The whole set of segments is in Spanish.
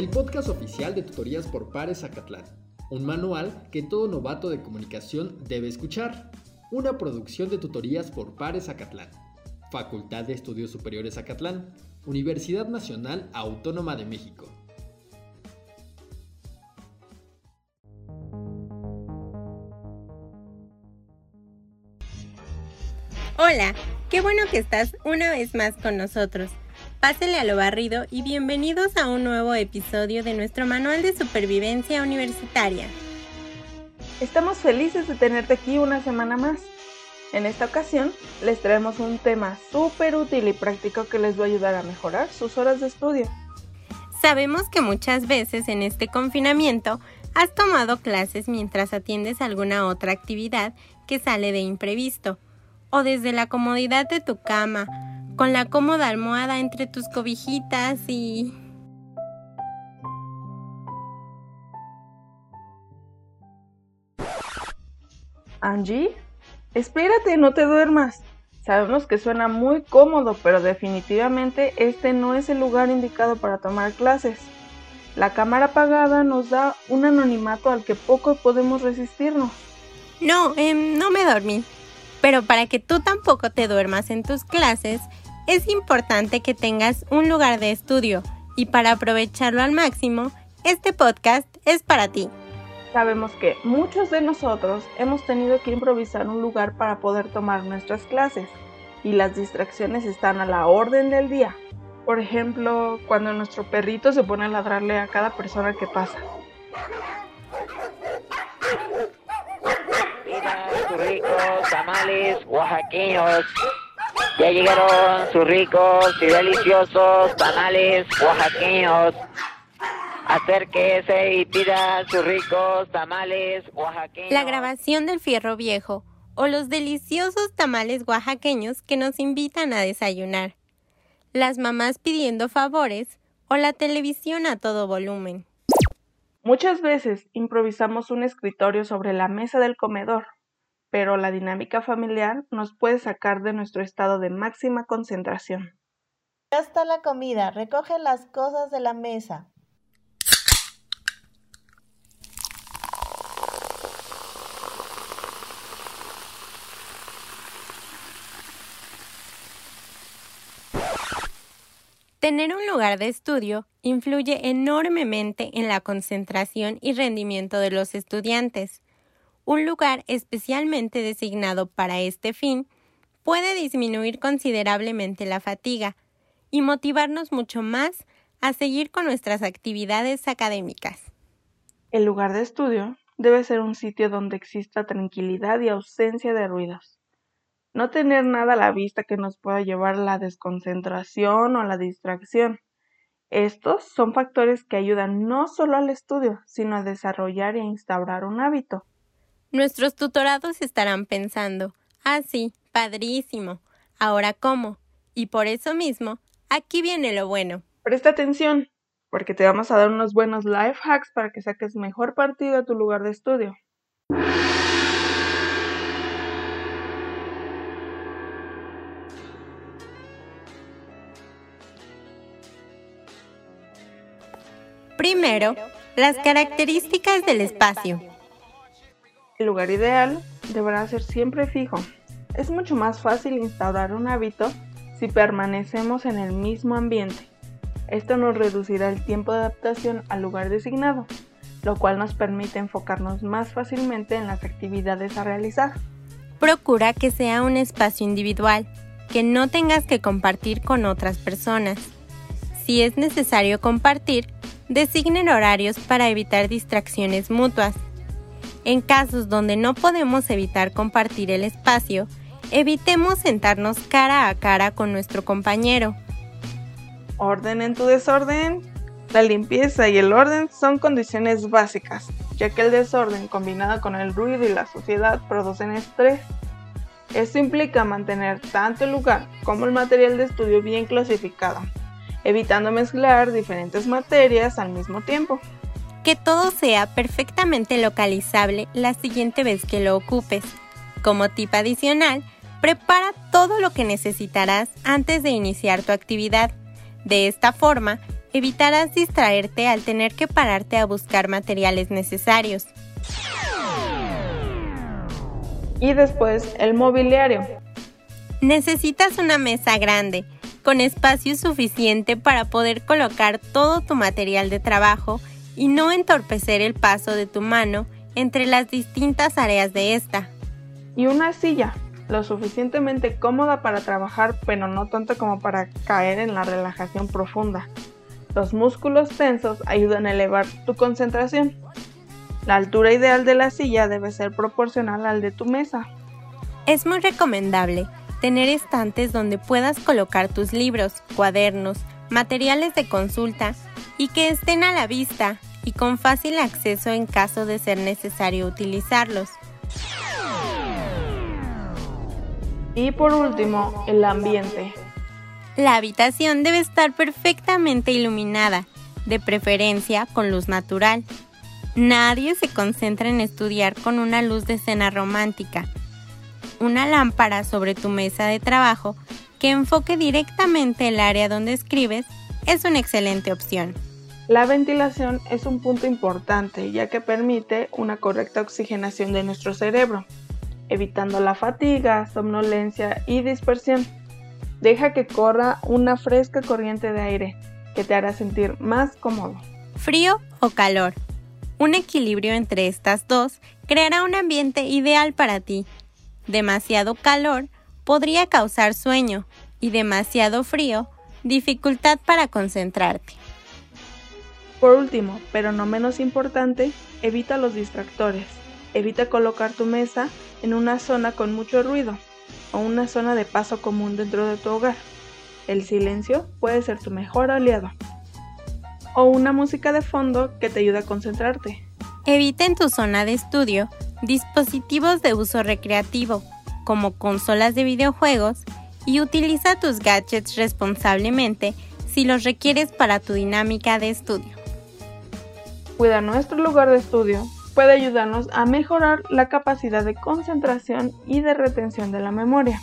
el podcast oficial de Tutorías por Pares Acatlán, un manual que todo novato de comunicación debe escuchar, una producción de Tutorías por Pares Acatlán, Facultad de Estudios Superiores Acatlán, Universidad Nacional Autónoma de México. Hola, qué bueno que estás una vez más con nosotros. Pásele a lo barrido y bienvenidos a un nuevo episodio de nuestro manual de supervivencia universitaria. Estamos felices de tenerte aquí una semana más. En esta ocasión les traemos un tema súper útil y práctico que les va a ayudar a mejorar sus horas de estudio. Sabemos que muchas veces en este confinamiento has tomado clases mientras atiendes alguna otra actividad que sale de imprevisto, o desde la comodidad de tu cama, con la cómoda almohada entre tus cobijitas y... Angie, espérate, no te duermas. Sabemos que suena muy cómodo, pero definitivamente este no es el lugar indicado para tomar clases. La cámara apagada nos da un anonimato al que poco podemos resistirnos. No, em, no me dormí. Pero para que tú tampoco te duermas en tus clases, es importante que tengas un lugar de estudio y para aprovecharlo al máximo, este podcast es para ti. Sabemos que muchos de nosotros hemos tenido que improvisar un lugar para poder tomar nuestras clases y las distracciones están a la orden del día. Por ejemplo, cuando nuestro perrito se pone a ladrarle a cada persona que pasa. ricos tamales oaxaqueños ya llegaron sus ricos y deliciosos tamales oaxaqueños. Acérquese y pida sus ricos tamales oaxaqueños. La grabación del fierro viejo o los deliciosos tamales oaxaqueños que nos invitan a desayunar. Las mamás pidiendo favores o la televisión a todo volumen. Muchas veces improvisamos un escritorio sobre la mesa del comedor pero la dinámica familiar nos puede sacar de nuestro estado de máxima concentración. Ya está la comida, recoge las cosas de la mesa. Tener un lugar de estudio influye enormemente en la concentración y rendimiento de los estudiantes. Un lugar especialmente designado para este fin puede disminuir considerablemente la fatiga y motivarnos mucho más a seguir con nuestras actividades académicas. El lugar de estudio debe ser un sitio donde exista tranquilidad y ausencia de ruidos. No tener nada a la vista que nos pueda llevar a la desconcentración o la distracción. Estos son factores que ayudan no solo al estudio, sino a desarrollar e instaurar un hábito. Nuestros tutorados estarán pensando, ah, sí, padrísimo, ahora cómo. Y por eso mismo, aquí viene lo bueno. Presta atención, porque te vamos a dar unos buenos life hacks para que saques mejor partido a tu lugar de estudio. Primero, las características del espacio. El lugar ideal deberá ser siempre fijo. Es mucho más fácil instaurar un hábito si permanecemos en el mismo ambiente. Esto nos reducirá el tiempo de adaptación al lugar designado, lo cual nos permite enfocarnos más fácilmente en las actividades a realizar. Procura que sea un espacio individual, que no tengas que compartir con otras personas. Si es necesario compartir, designen horarios para evitar distracciones mutuas. En casos donde no podemos evitar compartir el espacio, evitemos sentarnos cara a cara con nuestro compañero. Orden en tu desorden. La limpieza y el orden son condiciones básicas, ya que el desorden combinado con el ruido y la suciedad producen estrés. Esto implica mantener tanto el lugar como el material de estudio bien clasificado, evitando mezclar diferentes materias al mismo tiempo que todo sea perfectamente localizable la siguiente vez que lo ocupes. Como tip adicional, prepara todo lo que necesitarás antes de iniciar tu actividad. De esta forma, evitarás distraerte al tener que pararte a buscar materiales necesarios. Y después el mobiliario. Necesitas una mesa grande, con espacio suficiente para poder colocar todo tu material de trabajo y no entorpecer el paso de tu mano entre las distintas áreas de esta. Y una silla, lo suficientemente cómoda para trabajar, pero no tanto como para caer en la relajación profunda. Los músculos tensos ayudan a elevar tu concentración. La altura ideal de la silla debe ser proporcional al de tu mesa. Es muy recomendable tener estantes donde puedas colocar tus libros, cuadernos, materiales de consulta y que estén a la vista y con fácil acceso en caso de ser necesario utilizarlos. Y por último, el ambiente. La habitación debe estar perfectamente iluminada, de preferencia con luz natural. Nadie se concentra en estudiar con una luz de escena romántica. Una lámpara sobre tu mesa de trabajo que enfoque directamente el área donde escribes es una excelente opción. La ventilación es un punto importante ya que permite una correcta oxigenación de nuestro cerebro, evitando la fatiga, somnolencia y dispersión. Deja que corra una fresca corriente de aire que te hará sentir más cómodo. Frío o calor. Un equilibrio entre estas dos creará un ambiente ideal para ti. Demasiado calor podría causar sueño y demasiado frío dificultad para concentrarte. Por último, pero no menos importante, evita los distractores. Evita colocar tu mesa en una zona con mucho ruido o una zona de paso común dentro de tu hogar. El silencio puede ser tu mejor aliado. O una música de fondo que te ayude a concentrarte. Evita en tu zona de estudio dispositivos de uso recreativo, como consolas de videojuegos, y utiliza tus gadgets responsablemente si los requieres para tu dinámica de estudio cuida nuestro lugar de estudio puede ayudarnos a mejorar la capacidad de concentración y de retención de la memoria.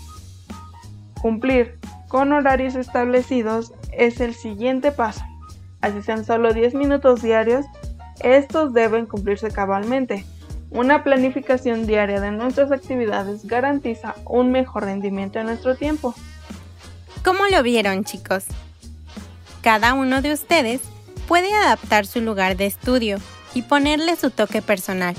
Cumplir con horarios establecidos es el siguiente paso. Así sean solo 10 minutos diarios, estos deben cumplirse cabalmente. Una planificación diaria de nuestras actividades garantiza un mejor rendimiento en nuestro tiempo. ¿Cómo lo vieron chicos? Cada uno de ustedes puede adaptar su lugar de estudio y ponerle su toque personal.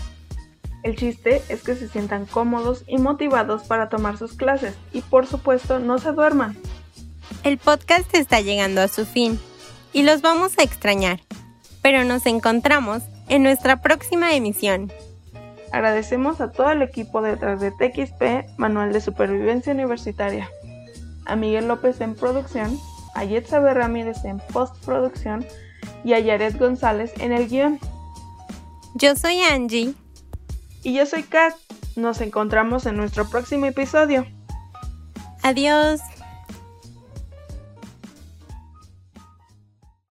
El chiste es que se sientan cómodos y motivados para tomar sus clases y por supuesto no se duerman. El podcast está llegando a su fin y los vamos a extrañar, pero nos encontramos en nuestra próxima emisión. Agradecemos a todo el equipo detrás de TXP, Manual de Supervivencia Universitaria, a Miguel López en producción, a Yetzabe Ramírez en postproducción, y a Yaret González en el guion. Yo soy Angie. Y yo soy Kat. Nos encontramos en nuestro próximo episodio. Adiós.